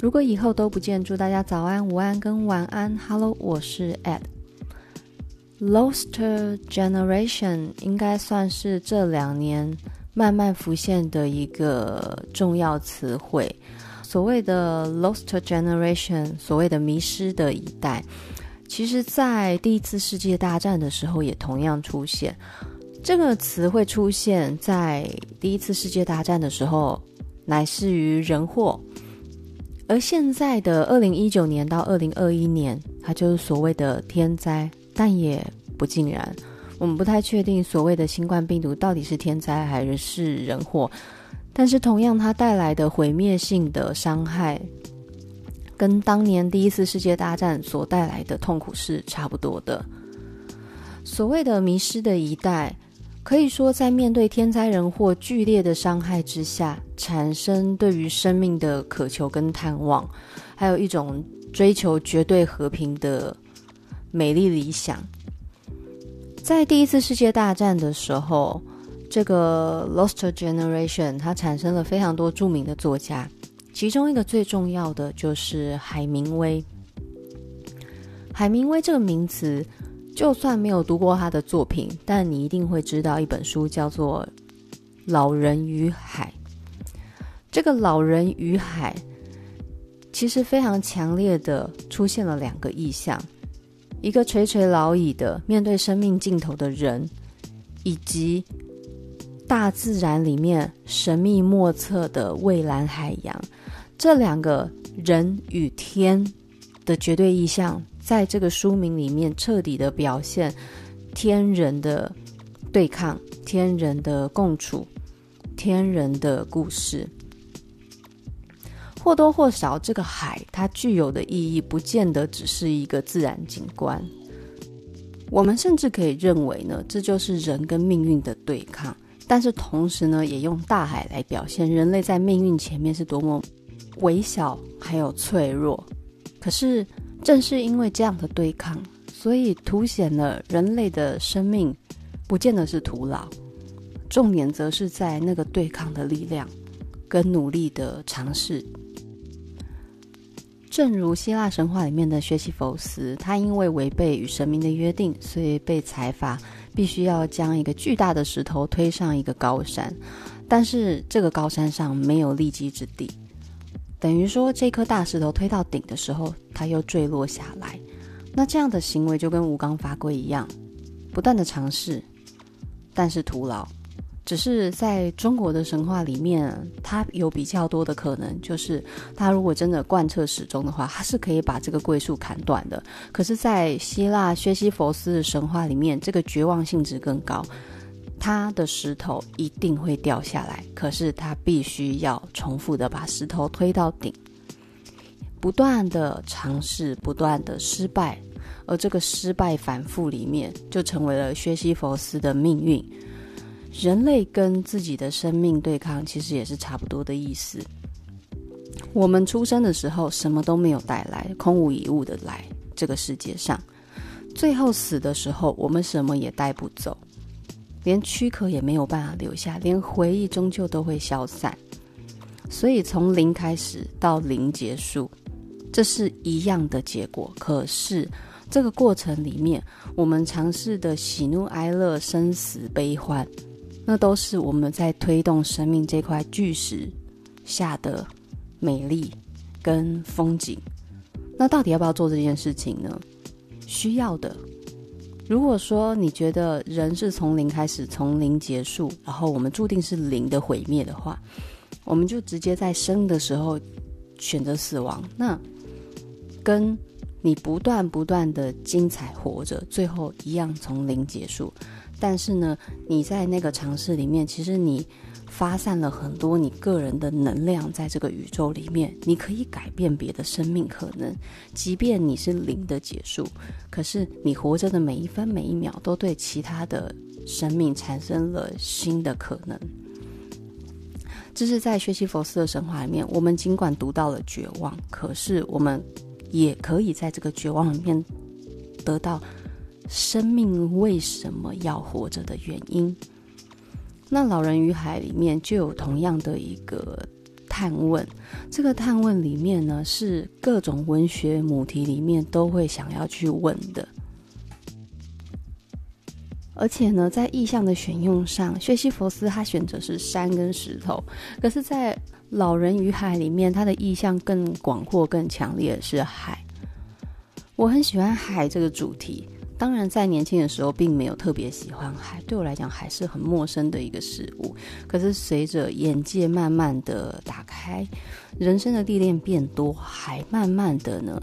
如果以后都不见，祝大家早安、午安跟晚安。Hello，我是 Ed。Lost Generation 应该算是这两年慢慢浮现的一个重要词汇。所谓的 Lost Generation，所谓的迷失的一代，其实在第一次世界大战的时候也同样出现。这个词会出现在第一次世界大战的时候，乃是于人祸。而现在的二零一九年到二零二一年，它就是所谓的天灾，但也不尽然。我们不太确定所谓的新冠病毒到底是天灾还是人祸，但是同样它带来的毁灭性的伤害，跟当年第一次世界大战所带来的痛苦是差不多的。所谓的迷失的一代。可以说，在面对天灾人祸剧烈的伤害之下，产生对于生命的渴求跟探望，还有一种追求绝对和平的美丽理想。在第一次世界大战的时候，这个 Lost Generation 它产生了非常多著名的作家，其中一个最重要的就是海明威。海明威这个名词。就算没有读过他的作品，但你一定会知道一本书叫做《老人与海》。这个《老人与海》其实非常强烈的出现了两个意象：一个垂垂老矣的面对生命尽头的人，以及大自然里面神秘莫测的蔚蓝海洋。这两个人与天的绝对意象。在这个书名里面，彻底的表现天人的对抗、天人的共处、天人的故事。或多或少，这个海它具有的意义，不见得只是一个自然景观。我们甚至可以认为呢，这就是人跟命运的对抗。但是同时呢，也用大海来表现人类在命运前面是多么微小，还有脆弱。可是。正是因为这样的对抗，所以凸显了人类的生命不见得是徒劳，重点则是在那个对抗的力量跟努力的尝试。正如希腊神话里面的薛西弗斯，他因为违背与神明的约定，所以被裁罚，必须要将一个巨大的石头推上一个高山，但是这个高山上没有立基之地。等于说，这颗大石头推到顶的时候，它又坠落下来。那这样的行为就跟吴刚伐桂一样，不断的尝试，但是徒劳。只是在中国的神话里面，它有比较多的可能，就是他如果真的贯彻始终的话，他是可以把这个桂树砍断的。可是，在希腊薛西弗斯的神话里面，这个绝望性质更高。他的石头一定会掉下来，可是他必须要重复的把石头推到顶，不断的尝试，不断的失败，而这个失败反复里面，就成为了薛西弗斯的命运。人类跟自己的生命对抗，其实也是差不多的意思。我们出生的时候什么都没有带来，空无一物的来这个世界上，最后死的时候，我们什么也带不走。连躯壳也没有办法留下，连回忆终究都会消散。所以从零开始到零结束，这是一样的结果。可是这个过程里面，我们尝试的喜怒哀乐、生死悲欢，那都是我们在推动生命这块巨石下的美丽跟风景。那到底要不要做这件事情呢？需要的。如果说你觉得人是从零开始，从零结束，然后我们注定是零的毁灭的话，我们就直接在生的时候选择死亡。那跟你不断不断的精彩活着，最后一样从零结束。但是呢，你在那个尝试里面，其实你。发散了很多你个人的能量在这个宇宙里面，你可以改变别的生命可能，即便你是零的结束，可是你活着的每一分每一秒都对其他的生命产生了新的可能。这是在薛西佛斯的神话里面，我们尽管读到了绝望，可是我们也可以在这个绝望里面得到生命为什么要活着的原因。那《老人与海》里面就有同样的一个探问。这个探问里面呢，是各种文学母题里面都会想要去问的。而且呢，在意象的选用上，薛西弗斯他选择是山跟石头，可是，在《老人与海》里面，他的意象更广阔、更强烈的是海。我很喜欢海这个主题，当然在年轻的时候并没有特别喜欢海，对我来讲，还是很陌生的一个事物。可是随着眼界慢慢的打开，人生的历练变多，海慢慢的呢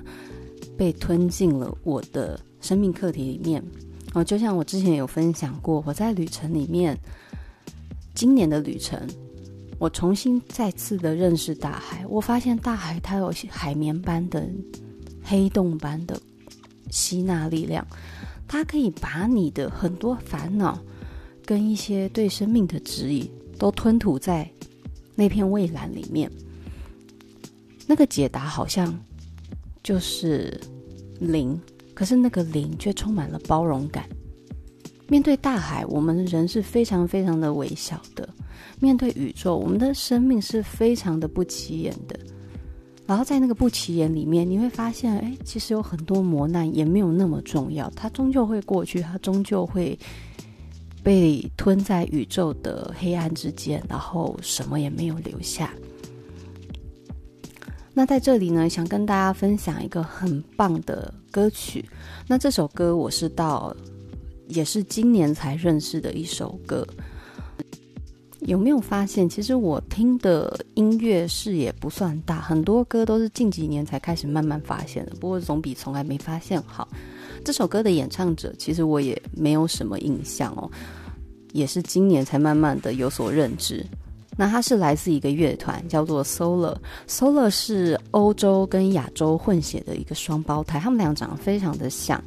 被吞进了我的生命课题里面。哦，就像我之前有分享过，我在旅程里面，今年的旅程，我重新再次的认识大海。我发现大海它有海绵般的黑洞般的吸纳力量，它可以把你的很多烦恼跟一些对生命的质疑都吞吐在那片蔚蓝里面。那个解答好像就是零。可是那个零却充满了包容感。面对大海，我们人是非常非常的微小的；面对宇宙，我们的生命是非常的不起眼的。然后在那个不起眼里面，你会发现，哎，其实有很多磨难也没有那么重要，它终究会过去，它终究会被吞在宇宙的黑暗之间，然后什么也没有留下。那在这里呢，想跟大家分享一个很棒的歌曲。那这首歌我是到，也是今年才认识的一首歌。有没有发现，其实我听的音乐视野不算大，很多歌都是近几年才开始慢慢发现的。不过总比从来没发现好。这首歌的演唱者，其实我也没有什么印象哦，也是今年才慢慢的有所认知。那它是来自一个乐团，叫做 Solar。Solar 是欧洲跟亚洲混血的一个双胞胎，他们俩长得非常的像。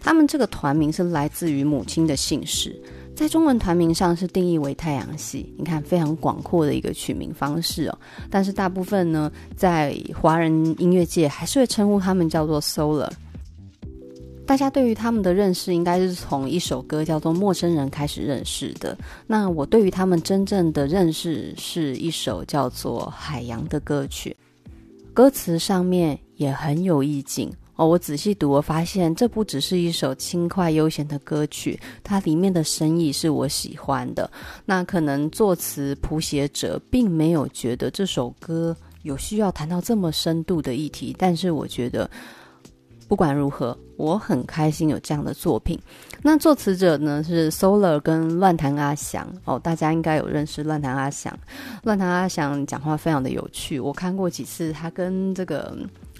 他们这个团名是来自于母亲的姓氏，在中文团名上是定义为太阳系。你看，非常广阔的一个取名方式哦。但是大部分呢，在华人音乐界还是会称呼他们叫做 Solar。大家对于他们的认识，应该是从一首歌叫做《陌生人》开始认识的。那我对于他们真正的认识，是一首叫做《海洋》的歌曲。歌词上面也很有意境哦。我仔细读，我发现这不只是一首轻快悠闲的歌曲，它里面的深意是我喜欢的。那可能作词谱写者并没有觉得这首歌有需要谈到这么深度的议题，但是我觉得。不管如何，我很开心有这样的作品。那作词者呢是 Solar 跟乱弹阿翔哦，大家应该有认识乱弹阿翔。乱弹阿翔讲话非常的有趣，我看过几次他跟这个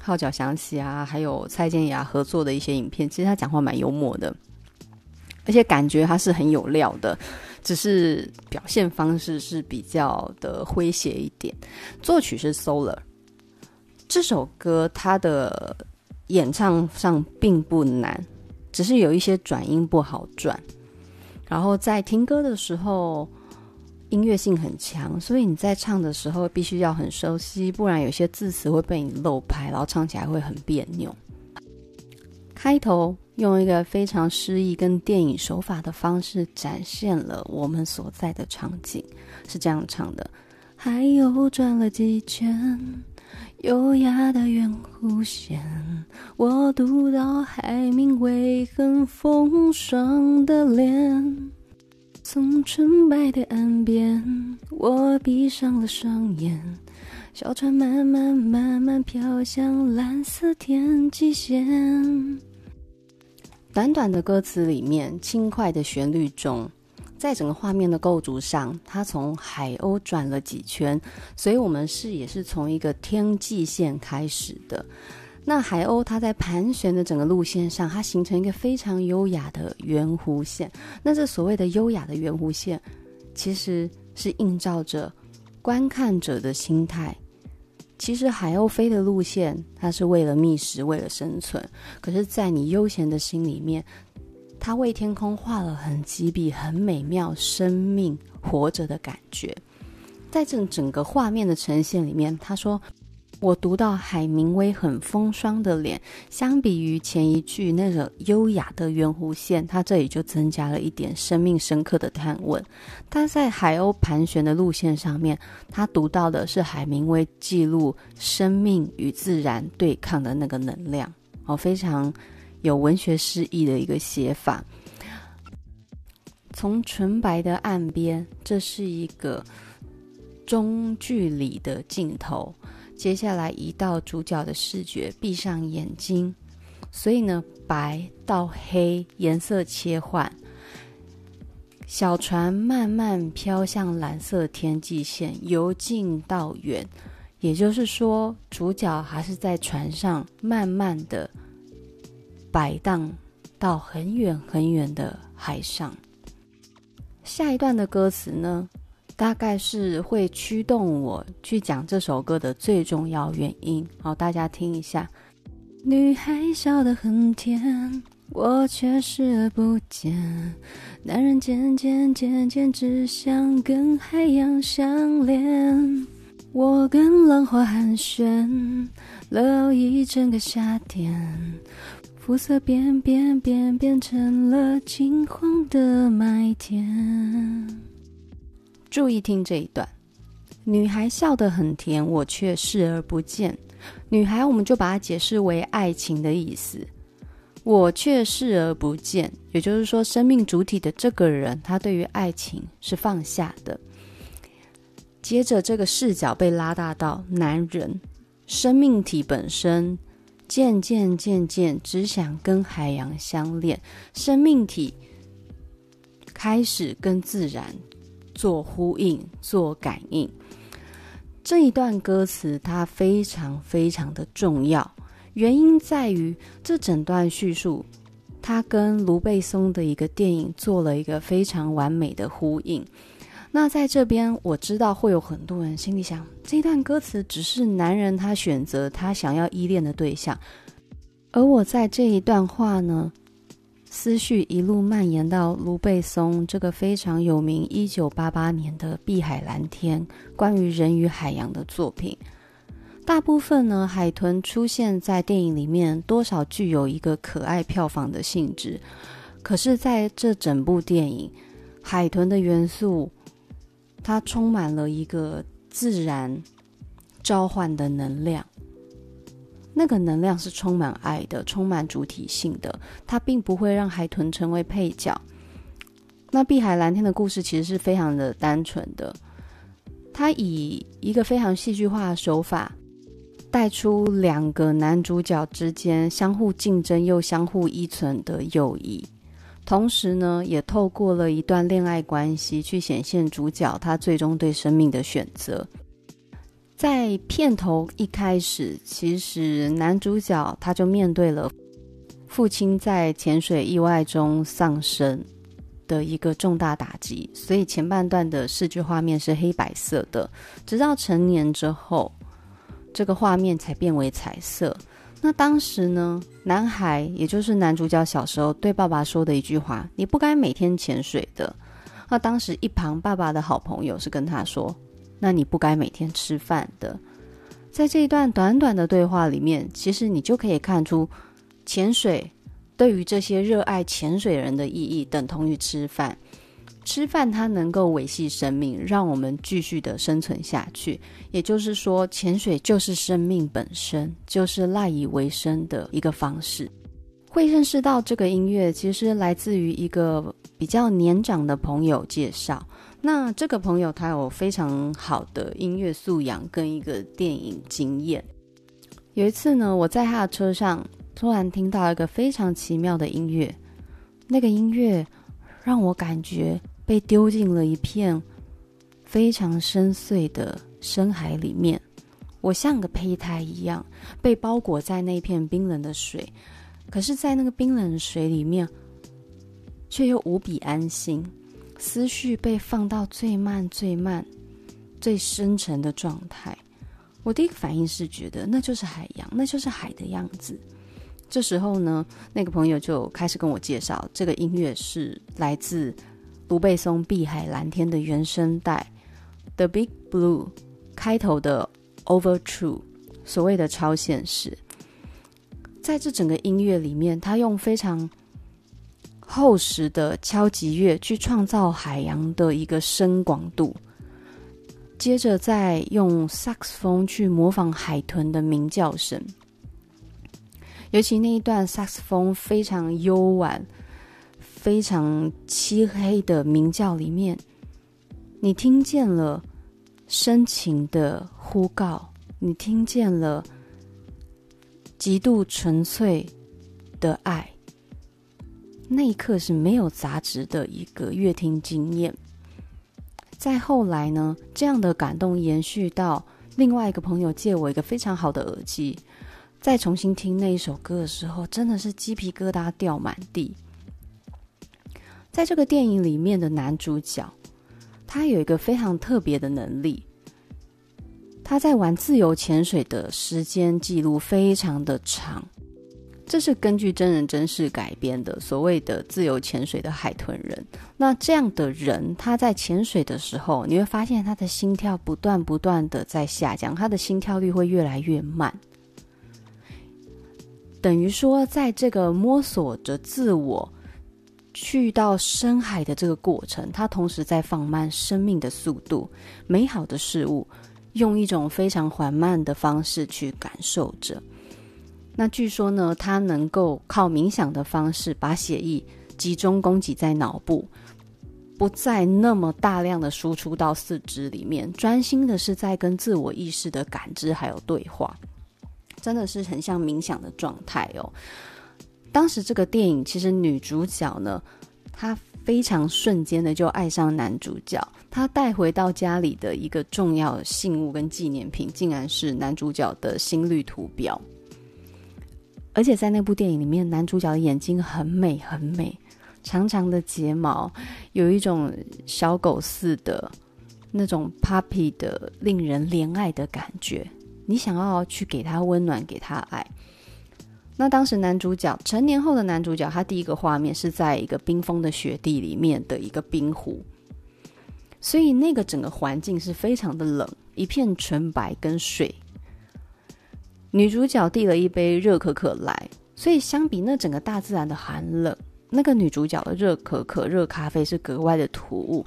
号角响起啊，还有蔡健雅合作的一些影片，其实他讲话蛮幽默的，而且感觉他是很有料的，只是表现方式是比较的诙谐一点。作曲是 Solar，这首歌它的。演唱上并不难，只是有一些转音不好转。然后在听歌的时候，音乐性很强，所以你在唱的时候必须要很熟悉，不然有些字词会被你漏拍，然后唱起来会很别扭。开头用一个非常诗意跟电影手法的方式展现了我们所在的场景，是这样唱的：海又转了几圈。优雅的圆弧线，我读到海明威很风霜的脸。从纯白的岸边，我闭上了双眼。小船慢慢慢慢飘向蓝色天际线。短短的歌词里面，轻快的旋律中。在整个画面的构筑上，它从海鸥转了几圈，所以我们视野是从一个天际线开始的。那海鸥它在盘旋的整个路线上，它形成一个非常优雅的圆弧线。那这所谓的优雅的圆弧线，其实是映照着观看者的心态。其实海鸥飞的路线，它是为了觅食，为了生存。可是，在你悠闲的心里面。它为天空画了很几笔很美妙生命活着的感觉，在这整个画面的呈现里面，他说：“我读到海明威很风霜的脸，相比于前一句那个优雅的圆弧线，他这里就增加了一点生命深刻的探问。他在海鸥盘旋的路线上面，他读到的是海明威记录生命与自然对抗的那个能量，哦，非常有文学诗意的一个写法。从纯白的岸边，这是一个中距离的镜头。接下来移到主角的视觉，闭上眼睛，所以呢，白到黑，颜色切换。小船慢慢飘向蓝色天际线，由近到远，也就是说，主角还是在船上慢慢的摆荡到很远很远的海上。下一段的歌词呢？大概是会驱动我去讲这首歌的最重要原因。好，大家听一下。女孩笑得很甜，我却视而不见。男人渐渐渐渐只想跟海洋相连。我跟浪花寒暄了一整个夏天，肤色变变变变成了金黄的麦田。注意听这一段，女孩笑得很甜，我却视而不见。女孩，我们就把它解释为爱情的意思。我却视而不见，也就是说，生命主体的这个人，他对于爱情是放下的。接着，这个视角被拉大到男人，生命体本身，渐渐渐渐只想跟海洋相恋，生命体开始跟自然。做呼应，做感应。这一段歌词它非常非常的重要，原因在于这整段叙述，它跟卢贝松的一个电影做了一个非常完美的呼应。那在这边，我知道会有很多人心里想，这段歌词只是男人他选择他想要依恋的对象，而我在这一段话呢，思绪一路蔓延到卢贝松这个非常有名，一九八八年的《碧海蓝天》关于人与海洋的作品。大部分呢，海豚出现在电影里面，多少具有一个可爱票房的性质。可是，在这整部电影，海豚的元素，它充满了一个自然召唤的能量。那个能量是充满爱的，充满主体性的，它并不会让海豚成为配角。那《碧海蓝天》的故事其实是非常的单纯的，它以一个非常戏剧化的手法，带出两个男主角之间相互竞争又相互依存的友谊，同时呢，也透过了一段恋爱关系去显现主角他最终对生命的选择。在片头一开始，其实男主角他就面对了父亲在潜水意外中丧生的一个重大打击，所以前半段的视觉画面是黑白色的，直到成年之后，这个画面才变为彩色。那当时呢，男孩也就是男主角小时候对爸爸说的一句话：“你不该每天潜水的。”那当时一旁爸爸的好朋友是跟他说。那你不该每天吃饭的。在这一段短短的对话里面，其实你就可以看出，潜水对于这些热爱潜水人的意义，等同于吃饭。吃饭它能够维系生命，让我们继续的生存下去。也就是说，潜水就是生命本身，就是赖以为生的一个方式。会认识到这个音乐，其实来自于一个比较年长的朋友介绍。那这个朋友他有非常好的音乐素养跟一个电影经验。有一次呢，我在他的车上突然听到一个非常奇妙的音乐，那个音乐让我感觉被丢进了一片非常深邃的深海里面，我像个胚胎一样被包裹在那片冰冷的水，可是，在那个冰冷的水里面，却又无比安心。思绪被放到最慢、最慢、最深沉的状态。我第一个反应是觉得那就是海洋，那就是海的样子。这时候呢，那个朋友就开始跟我介绍，这个音乐是来自卢贝松《碧海蓝天》的原声带《The Big Blue》开头的 Over True，所谓的超现实。在这整个音乐里面，他用非常厚实的敲击乐去创造海洋的一个深广度，接着再用萨克斯风去模仿海豚的鸣叫声。尤其那一段萨克斯风非常幽婉、非常漆黑的鸣叫里面，你听见了深情的呼告，你听见了极度纯粹的爱。那一刻是没有杂质的一个乐听经验。再后来呢，这样的感动延续到另外一个朋友借我一个非常好的耳机。再重新听那一首歌的时候，真的是鸡皮疙瘩掉满地。在这个电影里面的男主角，他有一个非常特别的能力，他在玩自由潜水的时间记录非常的长。这是根据真人真事改编的，所谓的自由潜水的海豚人。那这样的人，他在潜水的时候，你会发现他的心跳不断不断的在下降，他的心跳率会越来越慢。等于说，在这个摸索着自我去到深海的这个过程，他同时在放慢生命的速度，美好的事物用一种非常缓慢的方式去感受着。那据说呢，他能够靠冥想的方式把血液集中供给在脑部，不再那么大量的输出到四肢里面，专心的是在跟自我意识的感知还有对话。真的是很像冥想的状态哦。当时这个电影其实女主角呢，她非常瞬间的就爱上男主角。她带回到家里的一个重要信物跟纪念品，竟然是男主角的心率图表。而且在那部电影里面，男主角的眼睛很美很美，长长的睫毛，有一种小狗似的那种 puppy 的令人怜爱的感觉。你想要去给他温暖，给他爱。那当时男主角成年后的男主角，他第一个画面是在一个冰封的雪地里面的一个冰湖，所以那个整个环境是非常的冷，一片纯白跟水。女主角递了一杯热可可来，所以相比那整个大自然的寒冷，那个女主角的热可可、热咖啡是格外的突兀。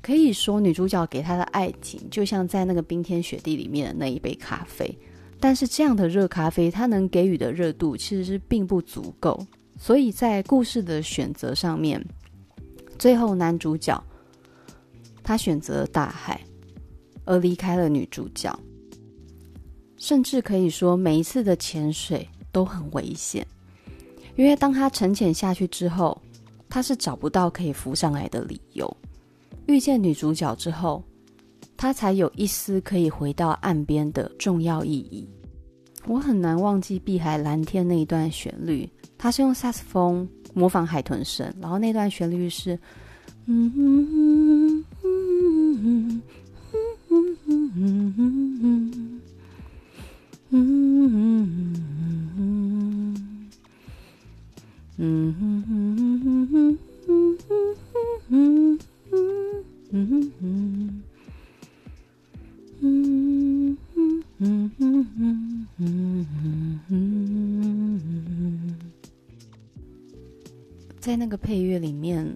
可以说，女主角给她的爱情就像在那个冰天雪地里面的那一杯咖啡，但是这样的热咖啡，它能给予的热度其实是并不足够。所以在故事的选择上面，最后男主角他选择了大海，而离开了女主角。甚至可以说，每一次的潜水都很危险，因为当他沉潜下去之后，他是找不到可以浮上来的理由。遇见女主角之后，他才有一丝可以回到岸边的重要意义。我很难忘记《碧海蓝天》那一段旋律，它是用萨斯风模仿海豚声，然后那段旋律是，嗯嗯嗯嗯嗯嗯嗯嗯嗯嗯嗯嗯嗯在那个配乐里面，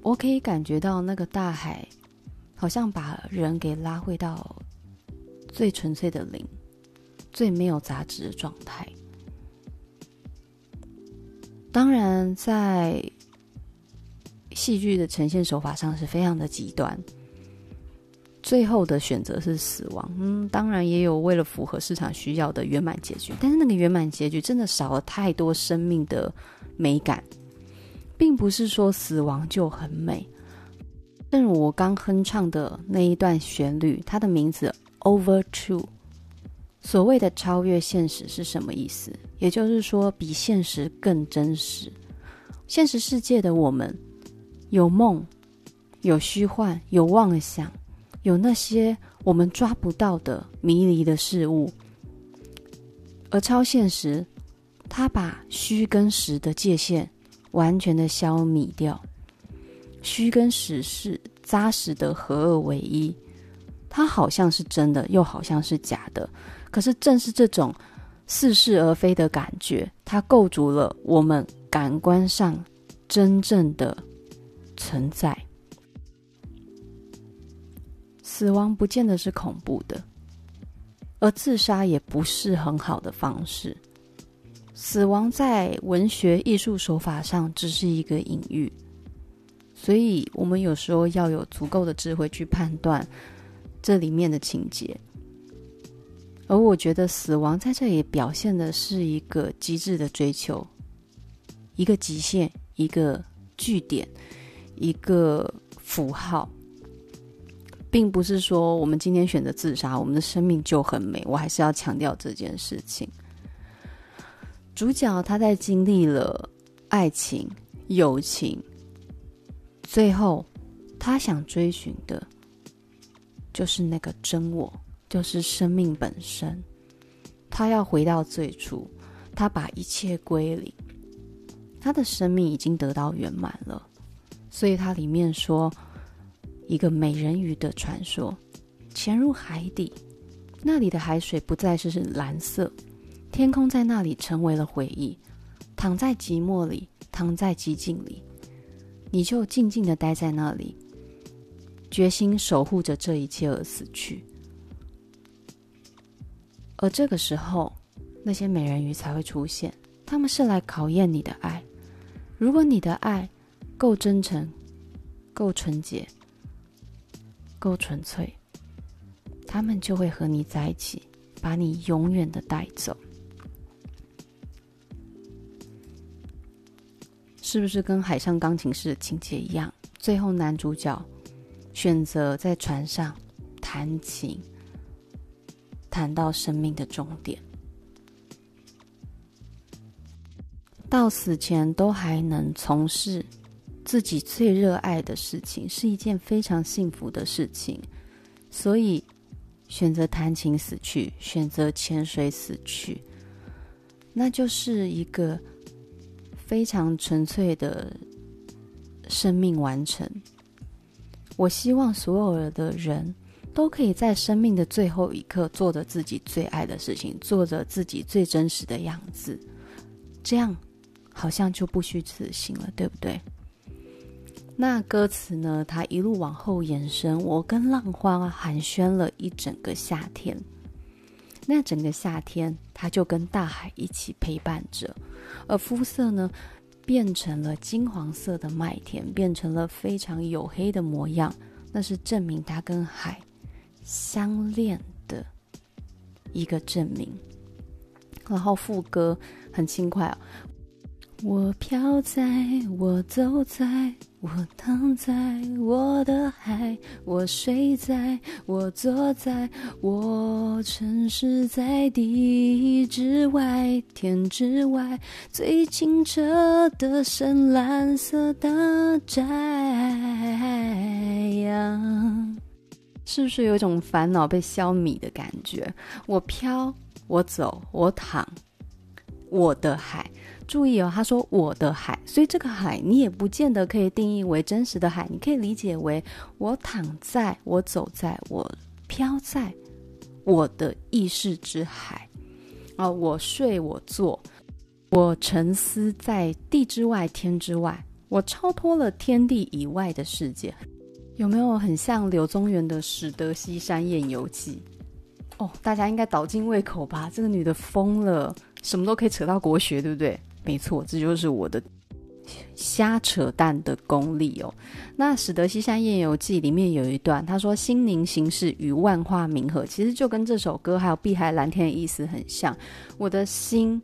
我可以感觉到那个大海，好像把人给拉回到最纯粹的零，最没有杂质的状态。当然，在戏剧的呈现手法上是非常的极端。最后的选择是死亡，嗯，当然也有为了符合市场需要的圆满结局，但是那个圆满结局真的少了太多生命的美感，并不是说死亡就很美。正如我刚哼唱的那一段旋律，它的名字 Over True，所谓的超越现实是什么意思？也就是说，比现实更真实。现实世界的我们有梦，有虚幻，有妄想。有那些我们抓不到的迷离的事物，而超现实，它把虚跟实的界限完全的消弭掉，虚跟实是扎实的合二为一，它好像是真的，又好像是假的，可是正是这种似是而非的感觉，它构筑了我们感官上真正的存在。死亡不见得是恐怖的，而自杀也不是很好的方式。死亡在文学艺术手法上只是一个隐喻，所以我们有时候要有足够的智慧去判断这里面的情节。而我觉得死亡在这里表现的是一个极致的追求，一个极限，一个句点，一个符号。并不是说我们今天选择自杀，我们的生命就很美。我还是要强调这件事情。主角他在经历了爱情、友情，最后他想追寻的，就是那个真我，就是生命本身。他要回到最初，他把一切归零，他的生命已经得到圆满了。所以他里面说。一个美人鱼的传说，潜入海底，那里的海水不再是蓝色，天空在那里成为了回忆。躺在寂寞里，躺在寂静里，你就静静的待在那里，决心守护着这一切而死去。而这个时候，那些美人鱼才会出现，他们是来考验你的爱。如果你的爱够真诚，够纯洁。够纯粹，他们就会和你在一起，把你永远的带走。是不是跟《海上钢琴师》的情节一样？最后男主角选择在船上弹琴，谈到生命的终点，到死前都还能从事。自己最热爱的事情是一件非常幸福的事情，所以选择弹琴死去，选择潜水死去，那就是一个非常纯粹的生命完成。我希望所有的人都可以在生命的最后一刻做着自己最爱的事情，做着自己最真实的样子，这样好像就不虚此行了，对不对？那歌词呢？它一路往后延伸，我跟浪花寒暄了一整个夏天。那整个夏天，它就跟大海一起陪伴着，而肤色呢，变成了金黄色的麦田，变成了非常黝黑的模样。那是证明它跟海相恋的一个证明。然后副歌很轻快哦。我飘在，我走在，我躺在我的海，我睡在，我坐在，我沉尸在地之外，天之外，最清澈的深蓝色大窄洋，是不是有一种烦恼被消弭的感觉？我飘，我走，我躺，我的海。注意哦，他说我的海，所以这个海你也不见得可以定义为真实的海，你可以理解为我躺在，我走在，我飘在我的意识之海啊，我睡，我坐，我沉思在地之外，天之外，我超脱了天地以外的世界，有没有很像柳宗元的《始得西山宴游记》？哦，大家应该倒尽胃口吧？这个女的疯了，什么都可以扯到国学，对不对？没错，这就是我的瞎扯淡的功力哦。那《始得西山宴游记》里面有一段，他说：“心宁行事，与万化冥合。”其实就跟这首歌还有《碧海蓝天》的意思很像。我的心。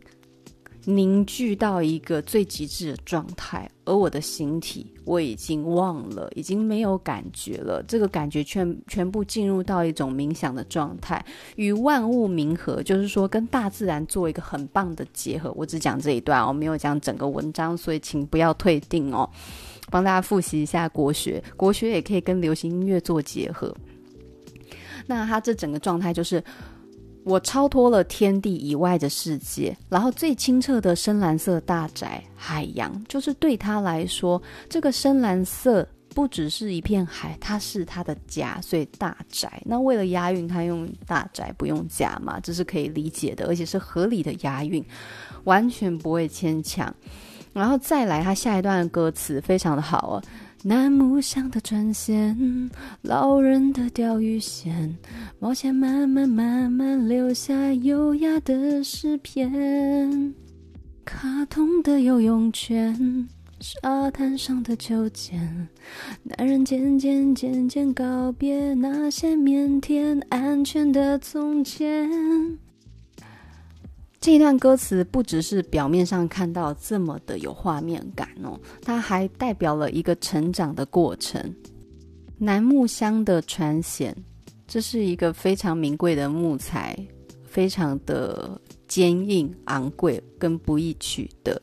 凝聚到一个最极致的状态，而我的形体我已经忘了，已经没有感觉了。这个感觉全全部进入到一种冥想的状态，与万物冥合，就是说跟大自然做一个很棒的结合。我只讲这一段，哦没有讲整个文章，所以请不要退订哦。帮大家复习一下国学，国学也可以跟流行音乐做结合。那它这整个状态就是。我超脱了天地以外的世界，然后最清澈的深蓝色大宅海洋，就是对他来说，这个深蓝色不只是一片海，它是他的家，所以大宅。那为了押韵，他用大宅不用家嘛，这是可以理解的，而且是合理的押韵，完全不会牵强。然后再来，他下一段歌词非常的好哦。楠木香的船舷，老人的钓鱼线，毛线慢慢慢慢留下优雅的诗篇。卡通的游泳圈，沙滩上的秋千，男人渐渐渐渐告别那些腼腆安全的从前。这一段歌词不只是表面上看到这么的有画面感哦，它还代表了一个成长的过程。楠木香的船舷，这是一个非常名贵的木材，非常的坚硬、昂贵跟不易取得。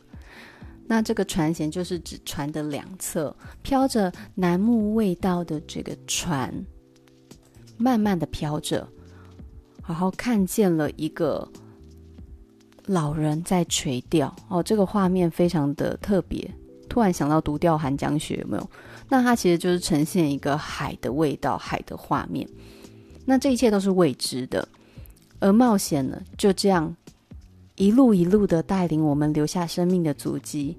那这个船舷就是指船的两侧飘着楠木味道的这个船，慢慢的飘着，然后看见了一个。老人在垂钓哦，这个画面非常的特别。突然想到《独钓寒江雪》，有没有？那它其实就是呈现一个海的味道、海的画面。那这一切都是未知的，而冒险呢，就这样一路一路的带领我们留下生命的足迹。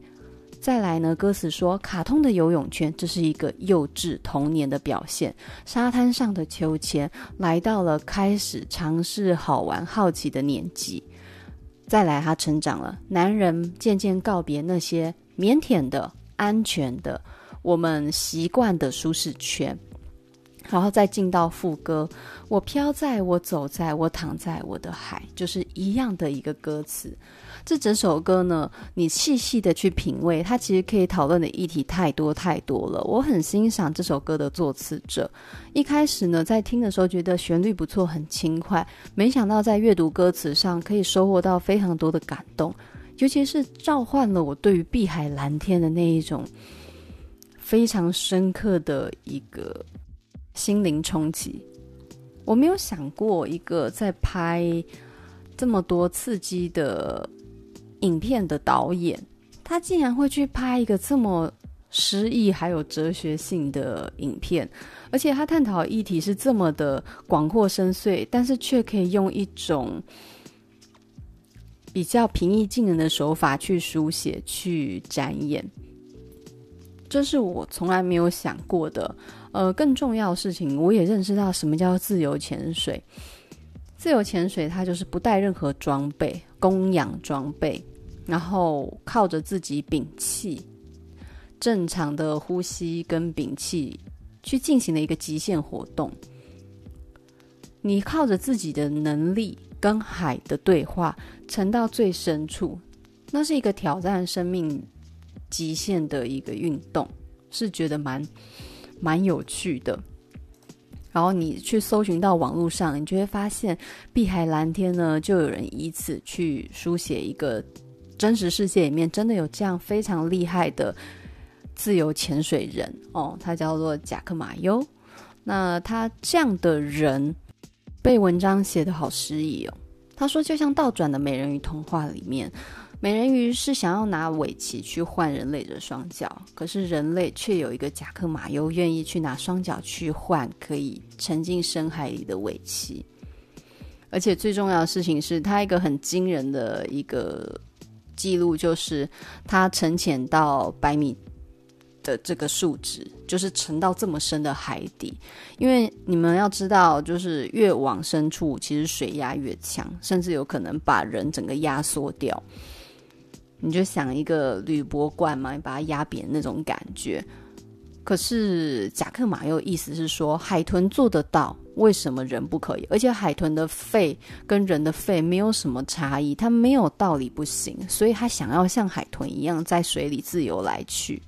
再来呢，歌词说：“卡通的游泳圈，这是一个幼稚童年的表现。沙滩上的秋千，来到了开始尝试好玩、好奇的年纪。”再来，他成长了。男人渐渐告别那些腼腆的、安全的、我们习惯的舒适圈，然后再进到副歌。我飘在，我走在，我躺在我的海，就是一样的一个歌词。这整首歌呢，你细细的去品味，它其实可以讨论的议题太多太多了。我很欣赏这首歌的作词者。一开始呢，在听的时候觉得旋律不错，很轻快，没想到在阅读歌词上可以收获到非常多的感动，尤其是召唤了我对于碧海蓝天的那一种非常深刻的一个心灵冲击。我没有想过一个在拍这么多刺激的。影片的导演，他竟然会去拍一个这么诗意还有哲学性的影片，而且他探讨议题是这么的广阔深邃，但是却可以用一种比较平易近人的手法去书写、去展演，这是我从来没有想过的。呃，更重要的事情，我也认识到什么叫自由潜水。自由潜水，它就是不带任何装备，供氧装备。然后靠着自己屏气，正常的呼吸跟屏气去进行了一个极限活动。你靠着自己的能力跟海的对话，沉到最深处，那是一个挑战生命极限的一个运动，是觉得蛮蛮有趣的。然后你去搜寻到网络上，你就会发现碧海蓝天呢，就有人以此去书写一个。真实世界里面真的有这样非常厉害的自由潜水人哦，他叫做贾克马优。那他这样的人被文章写得好诗意哦。他说，就像倒转的美人鱼童话里面，美人鱼是想要拿尾鳍去换人类的双脚，可是人类却有一个贾克马优愿意去拿双脚去换可以沉进深海里的尾鳍。而且最重要的事情是他一个很惊人的一个。记录就是它沉潜到百米的这个数值，就是沉到这么深的海底。因为你们要知道，就是越往深处，其实水压越强，甚至有可能把人整个压缩掉。你就想一个铝箔罐嘛，你把它压扁那种感觉。可是贾克马又意思是说，海豚做得到，为什么人不可以？而且海豚的肺跟人的肺没有什么差异，它没有道理不行，所以他想要像海豚一样在水里自由来去。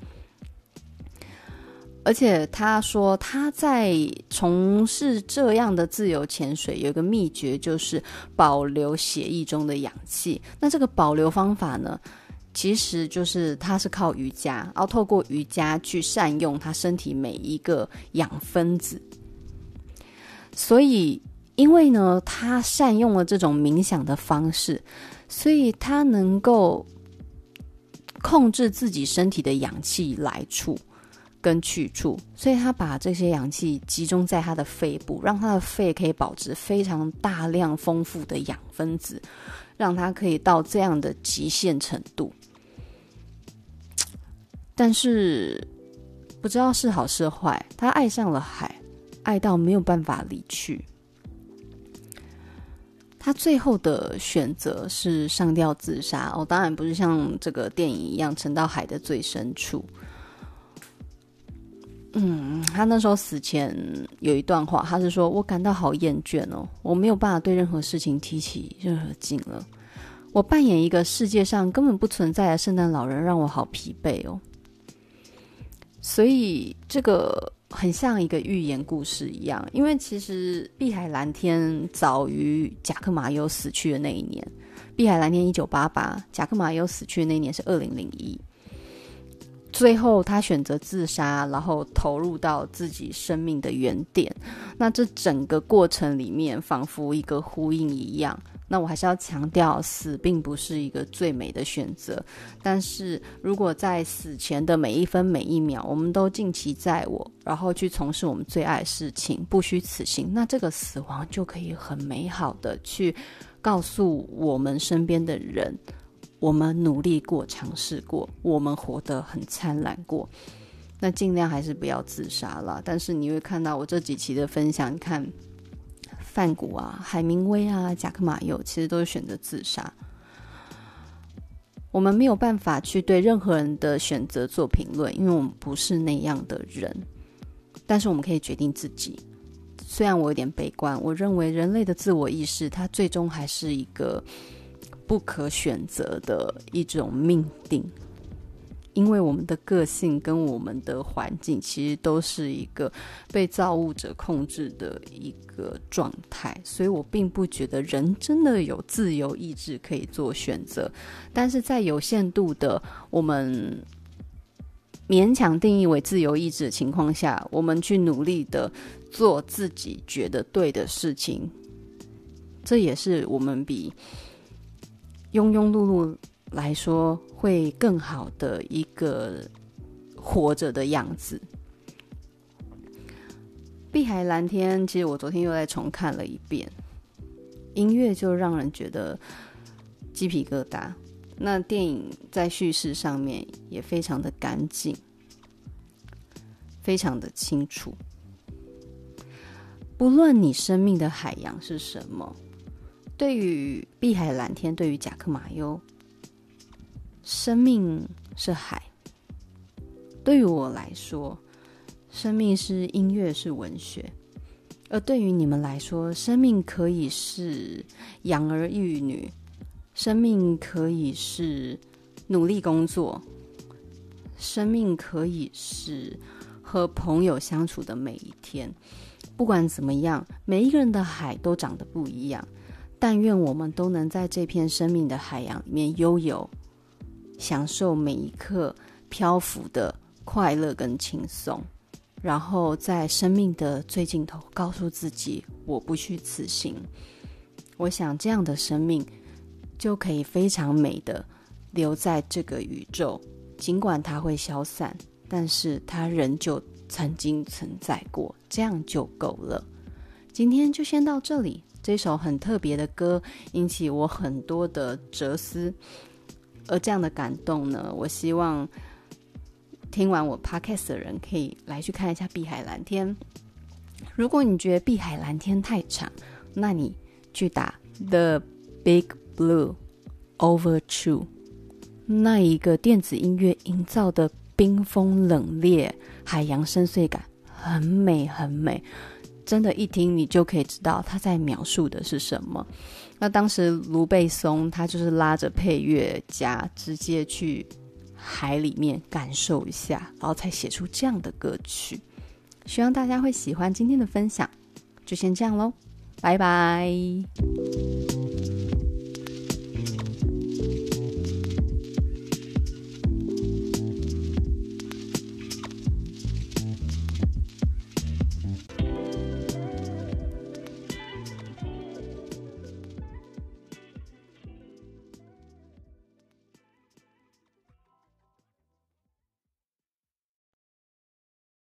而且他说他在从事这样的自由潜水，有一个秘诀就是保留血液中的氧气。那这个保留方法呢？其实就是他是靠瑜伽，然后透过瑜伽去善用他身体每一个氧分子。所以，因为呢，他善用了这种冥想的方式，所以他能够控制自己身体的氧气来处，跟去处，所以他把这些氧气集中在他的肺部，让他的肺可以保持非常大量丰富的氧分子，让他可以到这样的极限程度。但是不知道是好是坏，他爱上了海，爱到没有办法离去。他最后的选择是上吊自杀哦，当然不是像这个电影一样沉到海的最深处。嗯，他那时候死前有一段话，他是说：“我感到好厌倦哦，我没有办法对任何事情提起任何劲了。我扮演一个世界上根本不存在的圣诞老人，让我好疲惫哦。”所以这个。很像一个寓言故事一样，因为其实碧海蓝天早于贾克马尤死去的那一年。碧海蓝天一九八八，贾克马尤死去的那一年是二零零一。最后他选择自杀，然后投入到自己生命的原点。那这整个过程里面，仿佛一个呼应一样。那我还是要强调，死并不是一个最美的选择。但是如果在死前的每一分每一秒，我们都尽其在我，然后去从事我们最爱的事情，不虚此行，那这个死亡就可以很美好的去告诉我们身边的人，我们努力过，尝试过，我们活得很灿烂过。那尽量还是不要自杀了。但是你会看到我这几期的分享，你看。梵谷啊，海明威啊，贾克马尤其实都是选择自杀。我们没有办法去对任何人的选择做评论，因为我们不是那样的人。但是我们可以决定自己。虽然我有点悲观，我认为人类的自我意识，它最终还是一个不可选择的一种命定。因为我们的个性跟我们的环境，其实都是一个被造物者控制的一个状态，所以我并不觉得人真的有自由意志可以做选择。但是在有限度的我们勉强定义为自由意志的情况下，我们去努力的做自己觉得对的事情，这也是我们比庸庸碌碌来说会更好的一个活着的样子。碧海蓝天，其实我昨天又再重看了一遍，音乐就让人觉得鸡皮疙瘩。那电影在叙事上面也非常的干净，非常的清楚。不论你生命的海洋是什么，对于碧海蓝天，对于贾克马尤。生命是海，对于我来说，生命是音乐，是文学；而对于你们来说，生命可以是养儿育女，生命可以是努力工作，生命可以是和朋友相处的每一天。不管怎么样，每一个人的海都长得不一样。但愿我们都能在这片生命的海洋里面悠游。享受每一刻漂浮的快乐跟轻松，然后在生命的最尽头告诉自己：我不虚此行。我想这样的生命就可以非常美的留在这个宇宙，尽管它会消散，但是它仍旧曾经存在过，这样就够了。今天就先到这里，这首很特别的歌引起我很多的哲思。而这样的感动呢，我希望听完我 podcast 的人可以来去看一下《碧海蓝天》。如果你觉得《碧海蓝天》太长，那你去打《The Big Blue Overture》，那一个电子音乐营造的冰封冷冽、海洋深邃感，很美很美。真的，一听你就可以知道他在描述的是什么。那当时卢贝松他就是拉着配乐家直接去海里面感受一下，然后才写出这样的歌曲。希望大家会喜欢今天的分享，就先这样喽，拜拜。